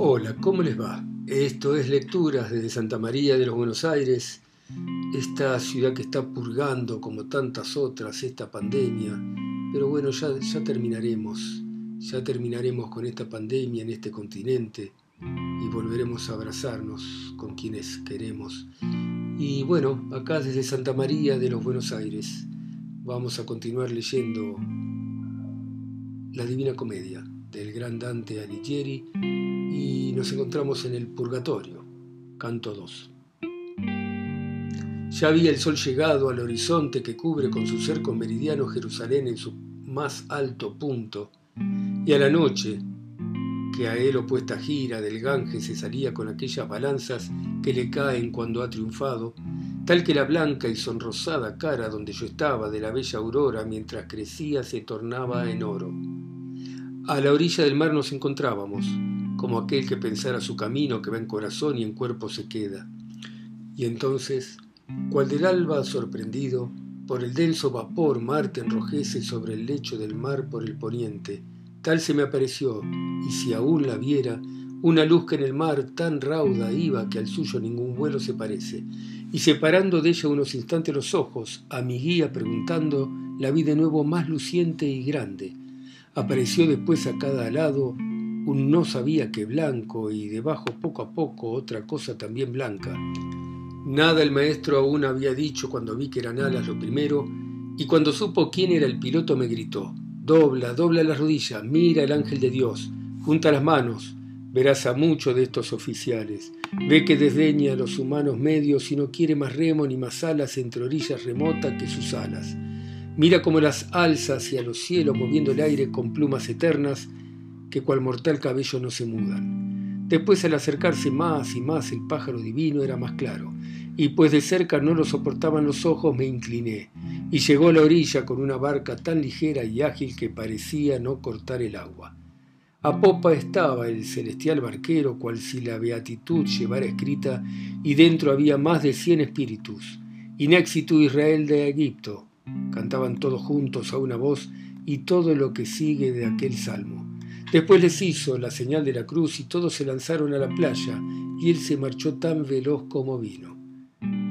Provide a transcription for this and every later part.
Hola, ¿cómo les va? Esto es Lecturas desde Santa María de los Buenos Aires, esta ciudad que está purgando como tantas otras esta pandemia, pero bueno, ya, terminaremos, ya terminaremos con esta pandemia en este continente y volveremos a abrazarnos con quienes queremos. Y bueno, acá desde Santa María de los Buenos Aires vamos a continuar leyendo la Divina Comedia del gran Dante Alighieri y nos encontramos en el Purgatorio, canto 2. Ya había el sol llegado al horizonte que cubre con su cerco meridiano Jerusalén en su más alto punto, y a la noche, que a él opuesta gira del Gange se salía con aquellas balanzas que le caen cuando ha triunfado, tal que la blanca y sonrosada cara donde yo estaba de la bella aurora mientras crecía se tornaba en oro. A la orilla del mar nos encontrábamos, como aquel que pensara su camino que va en corazón y en cuerpo se queda. Y entonces, cual del alba sorprendido, por el denso vapor Marte enrojece sobre el lecho del mar por el poniente, tal se me apareció, y si aún la viera, una luz que en el mar tan rauda iba que al suyo ningún vuelo se parece, y separando de ella unos instantes los ojos, a mi guía preguntando, la vi de nuevo más luciente y grande, Apareció después a cada lado un no sabía que blanco y debajo poco a poco otra cosa también blanca. Nada el maestro aún había dicho cuando vi que eran alas lo primero, y cuando supo quién era el piloto me gritó, dobla, dobla la rodilla, mira el ángel de Dios, junta las manos, verás a muchos de estos oficiales, ve que desdeña a los humanos medios y no quiere más remo ni más alas entre orillas remotas que sus alas. Mira cómo las alza hacia los cielos moviendo el aire con plumas eternas que cual mortal cabello no se mudan. Después al acercarse más y más el pájaro divino era más claro, y pues de cerca no lo soportaban los ojos me incliné, y llegó a la orilla con una barca tan ligera y ágil que parecía no cortar el agua. A popa estaba el celestial barquero, cual si la beatitud llevara escrita, y dentro había más de cien espíritus. Inéxito Israel de Egipto, Cantaban todos juntos a una voz y todo lo que sigue de aquel salmo. Después les hizo la señal de la cruz y todos se lanzaron a la playa y él se marchó tan veloz como vino.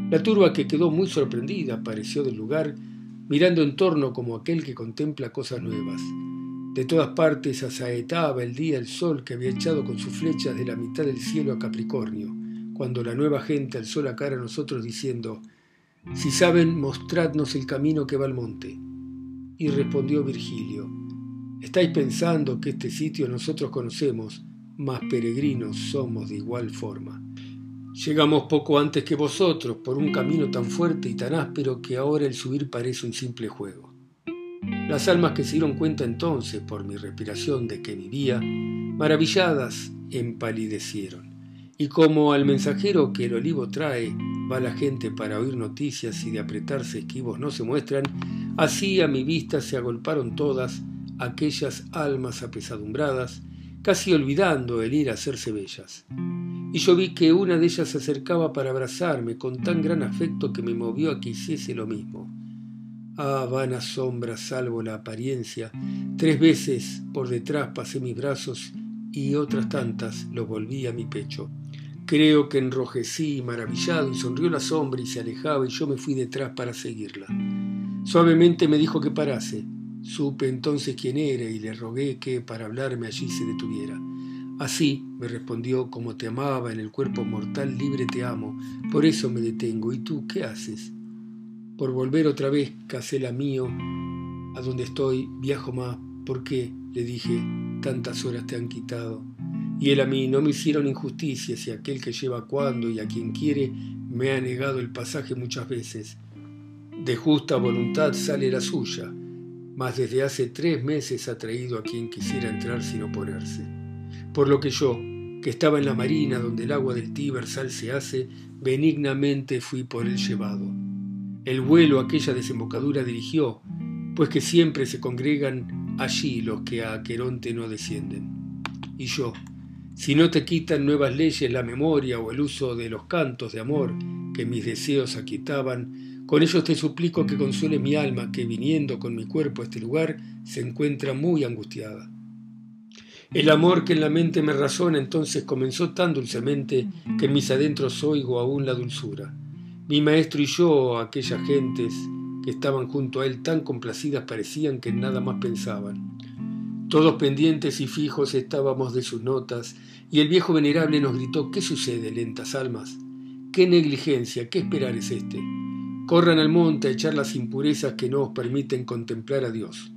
La turba que quedó muy sorprendida apareció del lugar, mirando en torno como aquel que contempla cosas nuevas. De todas partes asaetaba el día el sol que había echado con sus flechas de la mitad del cielo a Capricornio, cuando la nueva gente alzó la cara a nosotros diciendo, si saben, mostradnos el camino que va al monte. Y respondió Virgilio, estáis pensando que este sitio nosotros conocemos, mas peregrinos somos de igual forma. Llegamos poco antes que vosotros por un camino tan fuerte y tan áspero que ahora el subir parece un simple juego. Las almas que se dieron cuenta entonces por mi respiración de que vivía, maravilladas, empalidecieron. Y como al mensajero que el olivo trae va la gente para oír noticias y de apretarse esquivos no se muestran, así a mi vista se agolparon todas aquellas almas apesadumbradas, casi olvidando el ir a hacerse bellas. Y yo vi que una de ellas se acercaba para abrazarme con tan gran afecto que me movió a que hiciese lo mismo. Ah, vana sombra, salvo la apariencia, tres veces por detrás pasé mis brazos y otras tantas los volví a mi pecho. Creo que enrojecí maravillado y sonrió la sombra y se alejaba y yo me fui detrás para seguirla. Suavemente me dijo que parase. Supe entonces quién era y le rogué que para hablarme allí se detuviera. Así, me respondió, como te amaba en el cuerpo mortal libre te amo, por eso me detengo. ¿Y tú qué haces? Por volver otra vez, casé la mío, a donde estoy, viajo más. ¿Por qué? le dije, tantas horas te han quitado. Y él a mí no me hicieron injusticia si aquel que lleva cuando y a quien quiere me ha negado el pasaje muchas veces. De justa voluntad sale la suya, mas desde hace tres meses ha traído a quien quisiera entrar sin oponerse. Por lo que yo, que estaba en la marina donde el agua del Tíber sal se hace, benignamente fui por él llevado. El vuelo aquella desembocadura dirigió, pues que siempre se congregan allí los que a Aqueronte no descienden. Y yo, si no te quitan nuevas leyes la memoria o el uso de los cantos de amor que mis deseos aquietaban, con ellos te suplico que consuele mi alma que viniendo con mi cuerpo a este lugar se encuentra muy angustiada. El amor que en la mente me razona entonces comenzó tan dulcemente que en mis adentros oigo aún la dulzura. Mi maestro y yo, aquellas gentes que estaban junto a él tan complacidas parecían que en nada más pensaban. Todos pendientes y fijos estábamos de sus notas, y el viejo venerable nos gritó ¿Qué sucede, lentas almas? ¿Qué negligencia, qué esperar es este? Corran al monte a echar las impurezas que no os permiten contemplar a Dios.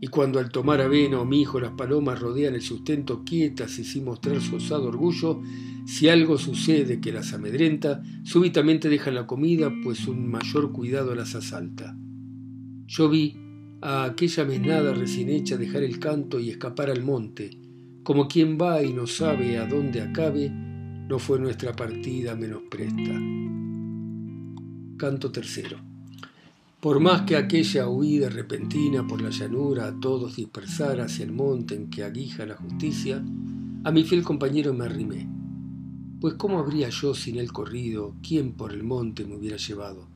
Y cuando al tomar avena o mijo las palomas rodean el sustento quietas y sin mostrar su osado orgullo, si algo sucede que las amedrenta, súbitamente dejan la comida, pues un mayor cuidado las asalta. Yo vi a aquella mesnada recién hecha dejar el canto y escapar al monte, como quien va y no sabe a dónde acabe, no fue nuestra partida menos presta. Canto tercero. Por más que aquella huida repentina por la llanura a todos dispersara hacia el monte en que aguija la justicia, a mi fiel compañero me arrimé. Pues cómo habría yo sin él corrido, quién por el monte me hubiera llevado.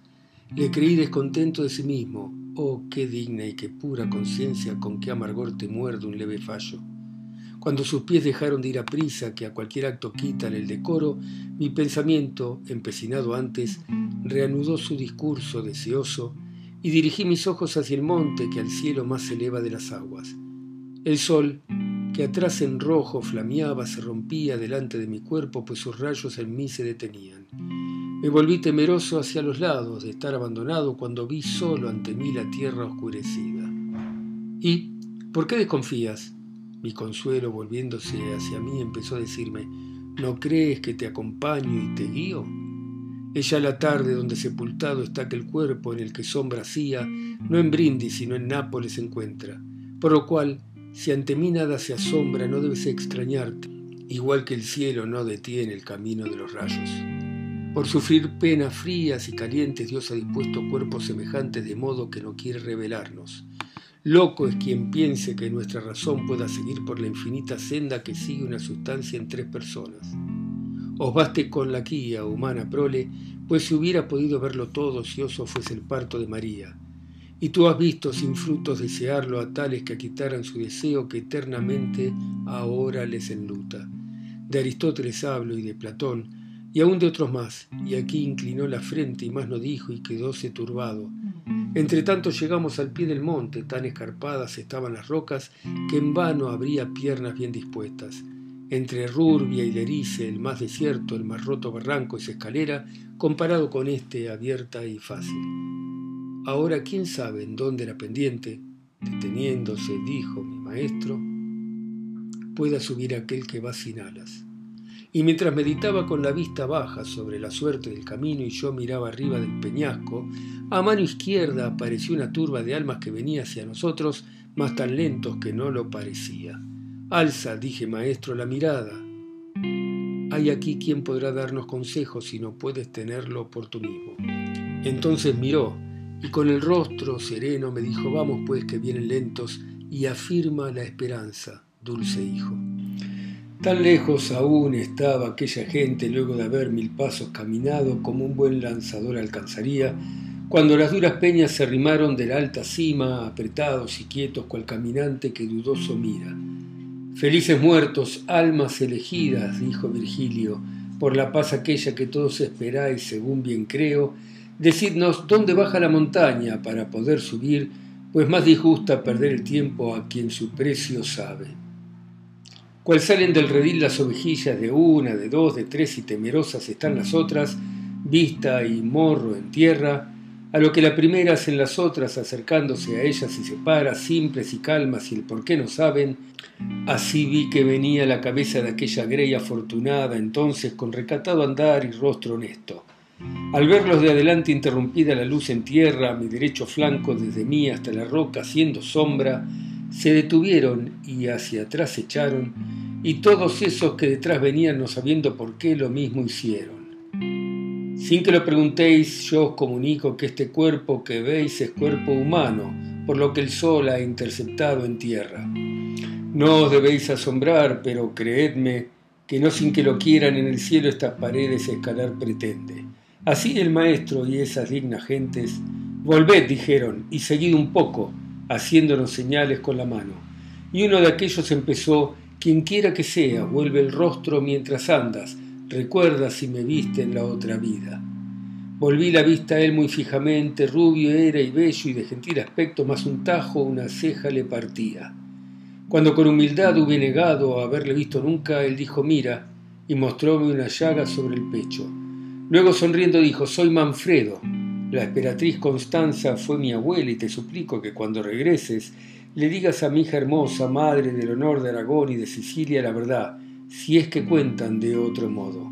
Le creí descontento de sí mismo, oh qué digna y qué pura conciencia con qué amargor te muerde un leve fallo. Cuando sus pies dejaron de ir a prisa, que a cualquier acto quitan el decoro, mi pensamiento, empecinado antes, reanudó su discurso deseoso y dirigí mis ojos hacia el monte que al cielo más se eleva de las aguas. El sol, que atrás en rojo flameaba, se rompía delante de mi cuerpo, pues sus rayos en mí se detenían. Me volví temeroso hacia los lados de estar abandonado cuando vi solo ante mí la tierra oscurecida. ¿Y por qué desconfías? Mi consuelo, volviéndose hacia mí, empezó a decirme, ¿no crees que te acompaño y te guío? Es ya la tarde donde sepultado está aquel cuerpo en el que sombra hacía, no en Brindis sino en Nápoles se encuentra, por lo cual, si ante mí nada se asombra, no debes extrañarte, igual que el cielo no detiene el camino de los rayos. Por sufrir penas frías y calientes Dios ha dispuesto cuerpos semejantes de modo que no quiere revelarnos. Loco es quien piense que nuestra razón pueda seguir por la infinita senda que sigue una sustancia en tres personas. Os baste con la guía humana prole, pues si hubiera podido verlo todo si oso fuese el parto de María. Y tú has visto sin frutos desearlo a tales que quitaran su deseo que eternamente ahora les enluta. De Aristóteles hablo y de Platón, y aún de otros más, y aquí inclinó la frente y más no dijo y quedóse turbado, entre tanto llegamos al pie del monte, tan escarpadas estaban las rocas que en vano habría piernas bien dispuestas. Entre Rurbia y Lerice, el más desierto, el más roto barranco es escalera, comparado con este abierta y fácil. Ahora, quién sabe en dónde la pendiente, deteniéndose, dijo mi maestro, pueda subir aquel que va sin alas y mientras meditaba con la vista baja sobre la suerte del camino y yo miraba arriba del peñasco, a mano izquierda apareció una turba de almas que venía hacia nosotros, más tan lentos que no lo parecía. Alza, dije maestro, la mirada. Hay aquí quien podrá darnos consejos si no puedes tenerlo por tú mismo. Entonces miró y con el rostro sereno me dijo, vamos pues que vienen lentos y afirma la esperanza, dulce hijo. Tan lejos aún estaba aquella gente luego de haber mil pasos caminado como un buen lanzador alcanzaría, cuando las duras peñas se arrimaron de la alta cima, apretados y quietos cual caminante que dudoso mira. Felices muertos, almas elegidas, dijo Virgilio, por la paz aquella que todos esperáis, según bien creo, decidnos dónde baja la montaña para poder subir, pues más disgusta perder el tiempo a quien su precio sabe cual salen del redil las ovejillas de una, de dos, de tres y temerosas están las otras, vista y morro en tierra, a lo que la primera hacen las otras acercándose a ellas y separa, simples y calmas y el por qué no saben, así vi que venía la cabeza de aquella grey afortunada entonces con recatado andar y rostro honesto. Al verlos de adelante interrumpida la luz en tierra, mi derecho flanco desde mí hasta la roca haciendo sombra, se detuvieron y hacia atrás echaron, y todos esos que detrás venían no sabiendo por qué lo mismo hicieron. Sin que lo preguntéis, yo os comunico que este cuerpo que veis es cuerpo humano, por lo que el sol ha interceptado en tierra. No os debéis asombrar, pero creedme que no sin que lo quieran en el cielo estas paredes escalar pretende. Así el maestro y esas dignas gentes, volved, dijeron, y seguid un poco, haciéndonos señales con la mano. Y uno de aquellos empezó, Quien quiera que sea, vuelve el rostro mientras andas, recuerda si me viste en la otra vida. Volví la vista a él muy fijamente, rubio era y bello y de gentil aspecto, más un tajo, una ceja le partía. Cuando con humildad hube negado a haberle visto nunca, él dijo, mira, y mostróme una llaga sobre el pecho. Luego sonriendo dijo, soy Manfredo, la esperatriz Constanza fue mi abuela y te suplico que cuando regreses le digas a mi hija hermosa, madre del honor de Aragón y de Sicilia, la verdad, si es que cuentan de otro modo.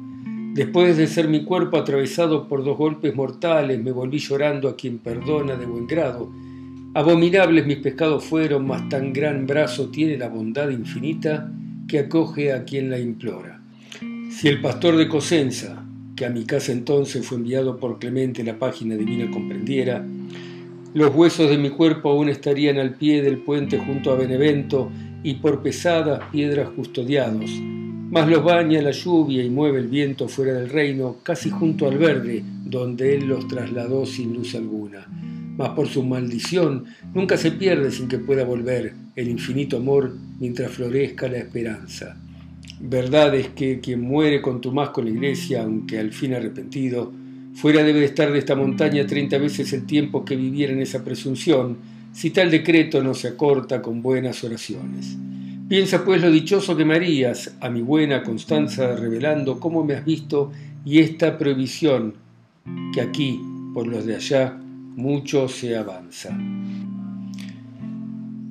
Después de ser mi cuerpo atravesado por dos golpes mortales, me volví llorando a quien perdona de buen grado. Abominables mis pescados fueron, mas tan gran brazo tiene la bondad infinita que acoge a quien la implora. Si el pastor de Cosenza, que a mi casa entonces fue enviado por Clemente la página divina comprendiera, los huesos de mi cuerpo aún estarían al pie del puente junto a Benevento y por pesadas piedras custodiados, mas los baña la lluvia y mueve el viento fuera del reino, casi junto al verde, donde él los trasladó sin luz alguna. Mas por su maldición nunca se pierde sin que pueda volver el infinito amor mientras florezca la esperanza. Verdad es que quien muere con tu con la iglesia, aunque al fin arrepentido, fuera debe de estar de esta montaña treinta veces el tiempo que viviera en esa presunción, si tal decreto no se acorta con buenas oraciones. Piensa pues lo dichoso que me harías, a mi buena Constanza, revelando cómo me has visto y esta prohibición, que aquí, por los de allá, mucho se avanza.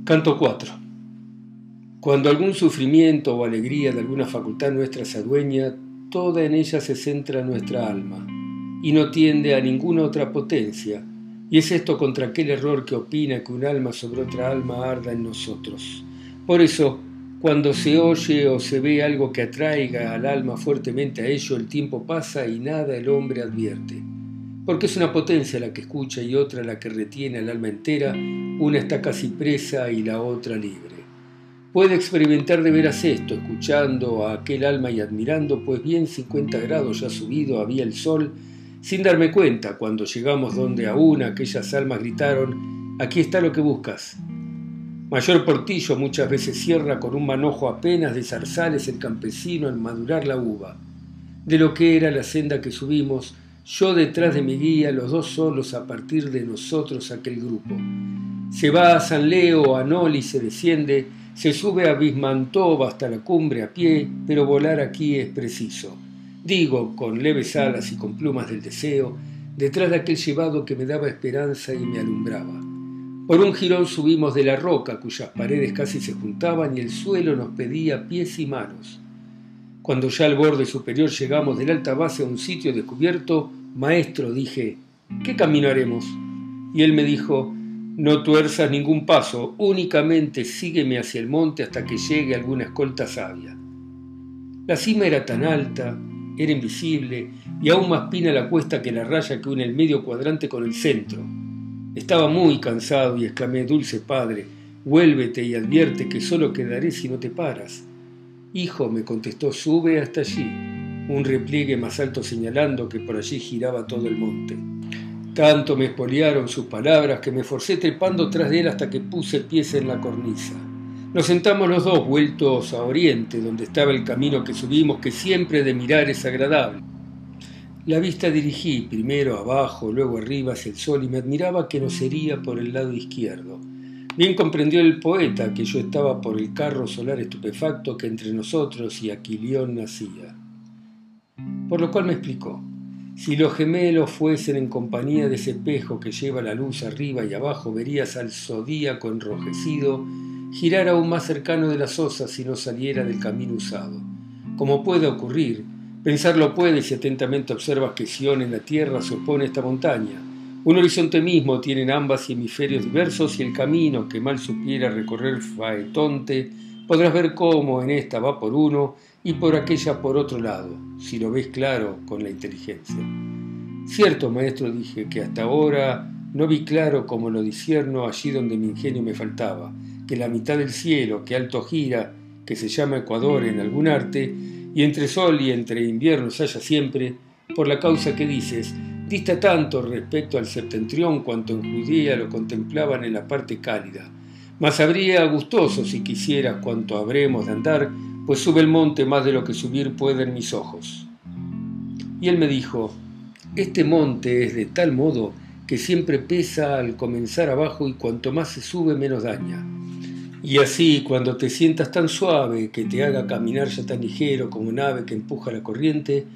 Canto 4. Cuando algún sufrimiento o alegría de alguna facultad nuestra se adueña, toda en ella se centra nuestra alma, y no tiende a ninguna otra potencia, y es esto contra aquel error que opina que un alma sobre otra alma arda en nosotros. Por eso, cuando se oye o se ve algo que atraiga al alma fuertemente a ello, el tiempo pasa y nada el hombre advierte. Porque es una potencia la que escucha y otra la que retiene al alma entera, una está casi presa y la otra libre. Puede experimentar de veras esto, escuchando a aquel alma y admirando, pues bien 50 grados ya subido había el sol, sin darme cuenta cuando llegamos donde aún aquellas almas gritaron, aquí está lo que buscas. Mayor Portillo muchas veces cierra con un manojo apenas de zarzales el campesino en madurar la uva. De lo que era la senda que subimos, yo detrás de mi guía, los dos solos a partir de nosotros aquel grupo. Se va a San Leo, a Noli se desciende, se sube a Bismantov hasta la cumbre a pie, pero volar aquí es preciso. Digo, con leves alas y con plumas del deseo, detrás de aquel llevado que me daba esperanza y me alumbraba. Por un jirón subimos de la roca, cuyas paredes casi se juntaban y el suelo nos pedía pies y manos. Cuando ya al borde superior llegamos del alta base a un sitio descubierto, maestro, dije, ¿qué camino haremos? Y él me dijo, no tuerzas ningún paso, únicamente sígueme hacia el monte hasta que llegue alguna escolta sabia. La cima era tan alta, era invisible, y aún más pina la cuesta que la raya que une el medio cuadrante con el centro. Estaba muy cansado y exclamé, dulce padre, vuélvete y advierte que solo quedaré si no te paras. Hijo, me contestó, sube hasta allí, un repliegue más alto señalando que por allí giraba todo el monte. Tanto me espoliaron sus palabras que me forcé trepando tras de él hasta que puse pies en la cornisa. Nos sentamos los dos vueltos a oriente, donde estaba el camino que subimos, que siempre de mirar es agradable. La vista dirigí primero abajo, luego arriba hacia el sol y me admiraba que no sería por el lado izquierdo. Bien comprendió el poeta que yo estaba por el carro solar estupefacto que entre nosotros y Aquilión nacía. Por lo cual me explicó. Si los gemelos fuesen en compañía de ese espejo que lleva la luz arriba y abajo, verías al zodíaco enrojecido girar aún más cercano de las osas si no saliera del camino usado. Como puede ocurrir, pensarlo puede si atentamente observas que Sion en la tierra se opone a esta montaña. Un horizonte mismo tienen ambas hemisferios diversos y el camino que mal supiera recorrer Faetonte, podrás ver cómo en esta va por uno y por aquella por otro lado, si lo ves claro con la inteligencia. Cierto, maestro, dije que hasta ahora no vi claro como lo disierno allí donde mi ingenio me faltaba, que la mitad del cielo que alto gira, que se llama Ecuador en algún arte, y entre sol y entre invierno se halla siempre, por la causa que dices, dista tanto respecto al septentrión cuanto en Judea lo contemplaban en la parte cálida, Mas habría gustoso si quisieras cuanto habremos de andar, pues sube el monte más de lo que subir pueden mis ojos. Y él me dijo, este monte es de tal modo que siempre pesa al comenzar abajo y cuanto más se sube menos daña. Y así, cuando te sientas tan suave que te haga caminar ya tan ligero como nave que empuja la corriente,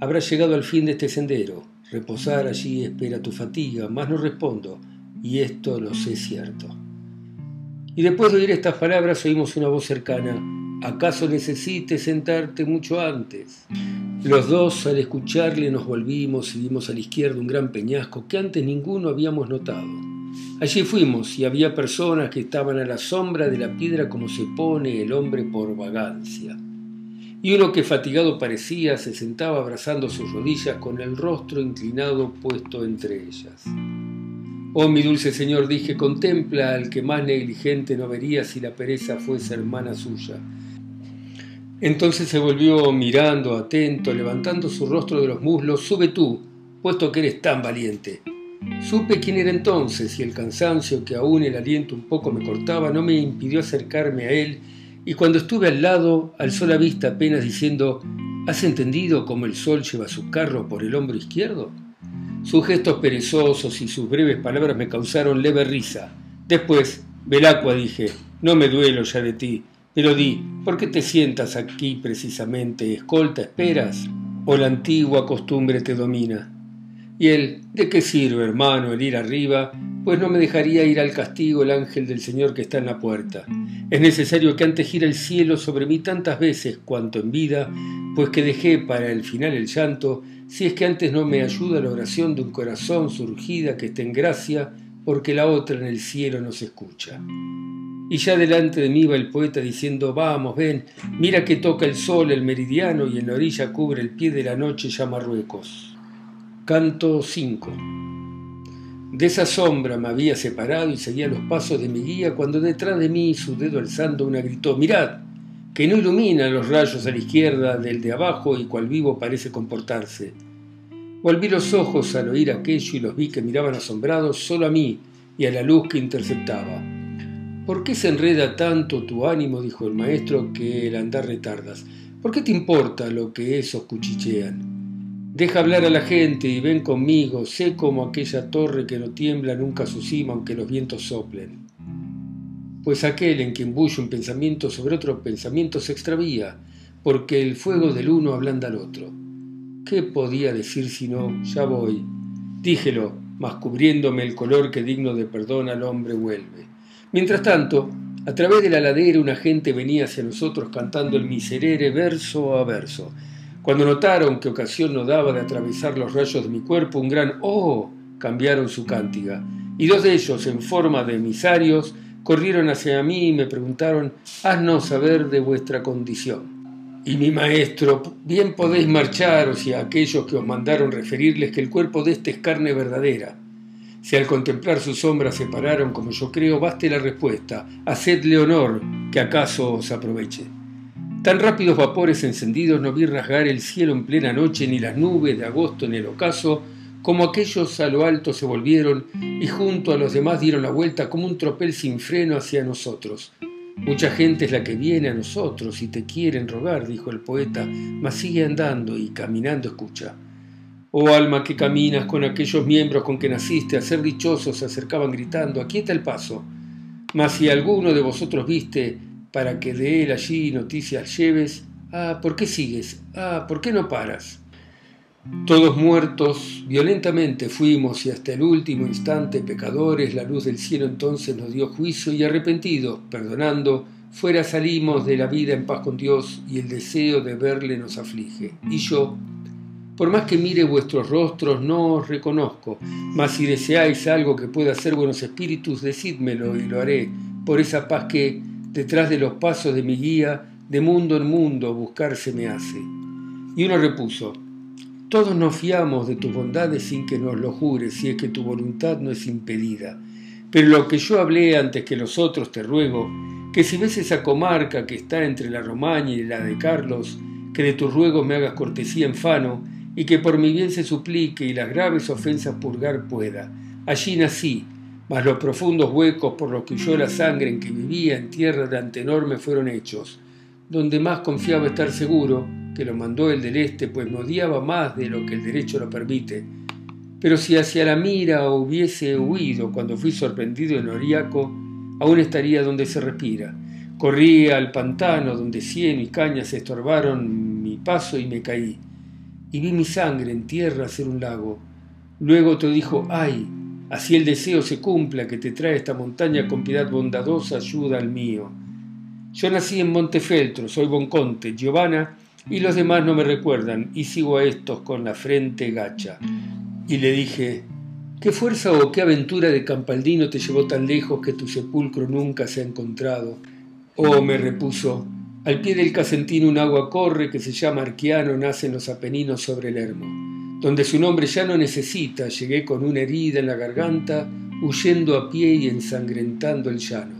habrás llegado al fin de este sendero. Reposar allí espera tu fatiga, mas no respondo, y esto lo sé cierto. Y después de oír estas palabras oímos una voz cercana. ¿Acaso necesites sentarte mucho antes? Los dos al escucharle nos volvimos y vimos a la izquierda un gran peñasco que antes ninguno habíamos notado. Allí fuimos y había personas que estaban a la sombra de la piedra como se pone el hombre por vagancia. Y uno que fatigado parecía se sentaba abrazando sus rodillas con el rostro inclinado puesto entre ellas. Oh mi dulce Señor, dije, contempla al que más negligente no vería si la pereza fuese hermana suya. Entonces se volvió mirando, atento, levantando su rostro de los muslos, sube tú, puesto que eres tan valiente. Supe quién era entonces y el cansancio que aún el aliento un poco me cortaba no me impidió acercarme a él y cuando estuve al lado alzó la vista apenas diciendo ¿Has entendido cómo el sol lleva su carro por el hombro izquierdo? Sus gestos perezosos y sus breves palabras me causaron leve risa. Después, Belacqua dije, no me duelo ya de ti, pero di, ¿por qué te sientas aquí precisamente? ¿Escolta esperas? ¿O la antigua costumbre te domina? Y él, ¿de qué sirve, hermano, el ir arriba? Pues no me dejaría ir al castigo el ángel del Señor que está en la puerta. Es necesario que antes gire el cielo sobre mí tantas veces cuanto en vida, pues que dejé para el final el llanto, si es que antes no me ayuda la oración de un corazón surgida que esté en gracia, porque la otra en el cielo no se escucha. Y ya delante de mí va el poeta diciendo, vamos, ven, mira que toca el sol el meridiano y en la orilla cubre el pie de la noche ya Marruecos. Canto 5 De esa sombra me había separado y seguía los pasos de mi guía cuando detrás de mí, su dedo alzando una, gritó, mirad, que no ilumina los rayos a la izquierda del de abajo y cual vivo parece comportarse. Volví los ojos al oír aquello y los vi que miraban asombrados solo a mí y a la luz que interceptaba. ¿Por qué se enreda tanto tu ánimo? dijo el maestro, que el andar retardas. ¿Por qué te importa lo que esos cuchichean? Deja hablar a la gente y ven conmigo, sé como aquella torre que no tiembla nunca su cima aunque los vientos soplen. Pues aquel en quien bulle un pensamiento sobre otro pensamiento se extravía, porque el fuego del uno ablanda al otro. ¿Qué podía decir si no, ya voy? Díjelo, mas cubriéndome el color que digno de perdón al hombre vuelve. Mientras tanto, a través de la ladera una gente venía hacia nosotros cantando el miserere verso a verso, cuando notaron que ocasión no daba de atravesar los rayos de mi cuerpo, un gran ¡oh! cambiaron su cántiga, y dos de ellos, en forma de emisarios, corrieron hacia mí y me preguntaron, haznos saber de vuestra condición. Y mi maestro, bien podéis marcharos y a aquellos que os mandaron referirles que el cuerpo de este es carne verdadera. Si al contemplar sus sombras se pararon como yo creo, baste la respuesta, hacedle honor, que acaso os aproveche. Tan rápidos vapores encendidos no vi rasgar el cielo en plena noche, ni las nubes de agosto en el ocaso, como aquellos a lo alto se volvieron y junto a los demás dieron la vuelta como un tropel sin freno hacia nosotros. Mucha gente es la que viene a nosotros y te quieren rogar, dijo el poeta, mas sigue andando y caminando escucha. Oh alma que caminas con aquellos miembros con que naciste, a ser dichosos se acercaban gritando, aquieta el paso. Mas si alguno de vosotros viste para que de él allí noticias lleves. Ah, ¿por qué sigues? Ah, ¿por qué no paras? Todos muertos, violentamente fuimos y hasta el último instante pecadores, la luz del cielo entonces nos dio juicio y arrepentidos, perdonando, fuera salimos de la vida en paz con Dios y el deseo de verle nos aflige. Y yo, por más que mire vuestros rostros, no os reconozco, mas si deseáis algo que pueda ser buenos espíritus, decídmelo y lo haré, por esa paz que, detrás de los pasos de mi guía, de mundo en mundo buscarse me hace. Y uno repuso, todos nos fiamos de tus bondades sin que nos lo jures, si es que tu voluntad no es impedida. Pero lo que yo hablé antes que los otros te ruego, que si ves esa comarca que está entre la Romaña y la de Carlos, que de tus ruegos me hagas cortesía en fano, y que por mi bien se suplique y las graves ofensas purgar pueda. Allí nací, mas los profundos huecos por los que huyó la sangre en que vivía en tierra de Antenorme fueron hechos, donde más confiaba estar seguro, que lo mandó el del este, pues me odiaba más de lo que el derecho lo permite. Pero si hacia la mira hubiese huido cuando fui sorprendido en Oriaco, aún estaría donde se respira. Corrí al pantano donde cieno y cañas estorbaron mi paso y me caí. Y vi mi sangre en tierra hacer un lago. Luego te dijo, ay, así el deseo se cumpla que te trae esta montaña con piedad bondadosa ayuda al mío. Yo nací en Montefeltro, soy Bonconte, Giovanna, y los demás no me recuerdan, y sigo a estos con la frente gacha. Y le dije, ¿qué fuerza o qué aventura de Campaldino te llevó tan lejos que tu sepulcro nunca se ha encontrado? Oh, me repuso, al pie del Casentino un agua corre que se llama Arquiano, nace en los Apeninos sobre el Hermo, donde su nombre ya no necesita, llegué con una herida en la garganta, huyendo a pie y ensangrentando el llano.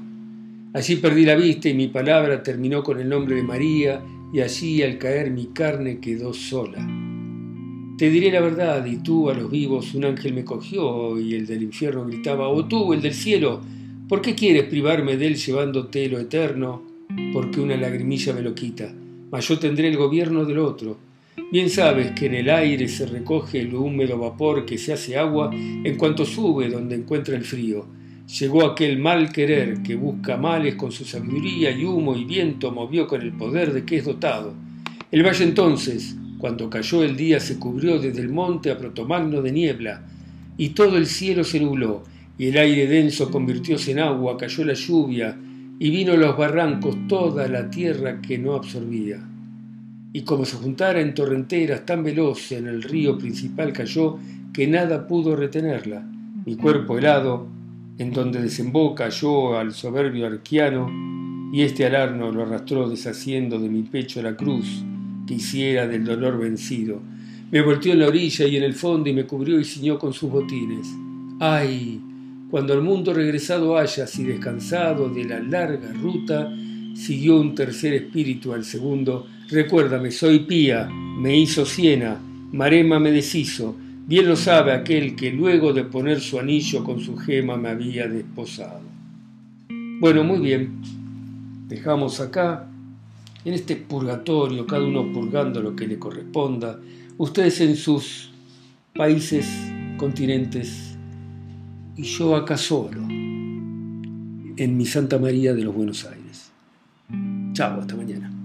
Allí perdí la vista y mi palabra terminó con el nombre de María, y allí al caer mi carne quedó sola. Te diré la verdad, y tú a los vivos un ángel me cogió, y el del infierno gritaba, oh tú, el del cielo, ¿por qué quieres privarme de él llevándote lo eterno? Porque una lagrimilla me lo quita, mas yo tendré el gobierno del otro. Bien sabes que en el aire se recoge el húmedo vapor que se hace agua en cuanto sube donde encuentra el frío Llegó aquel mal querer que busca males con su sabiduría y humo y viento movió con el poder de que es dotado. El valle entonces, cuando cayó el día, se cubrió desde el monte a Protomagno de niebla, y todo el cielo se nubló, y el aire denso convirtióse en agua, cayó la lluvia, y vino los barrancos toda la tierra que no absorbía. Y como se juntara en torrenteras tan veloz en el río principal cayó, que nada pudo retenerla. Mi cuerpo helado, en donde desemboca yo al soberbio arquiano, y este alarno lo arrastró deshaciendo de mi pecho la cruz que hiciera del dolor vencido. Me volteó en la orilla y en el fondo y me cubrió y ciñó con sus botines. ¡Ay! Cuando al mundo regresado hayas y descansado de la larga ruta, siguió un tercer espíritu al segundo. Recuérdame, soy pía, me hizo siena, marema me deshizo, Bien lo sabe aquel que luego de poner su anillo con su gema me había desposado. Bueno, muy bien. Dejamos acá, en este purgatorio, cada uno purgando lo que le corresponda, ustedes en sus países, continentes, y yo acá solo, en mi Santa María de los Buenos Aires. Chao, hasta mañana.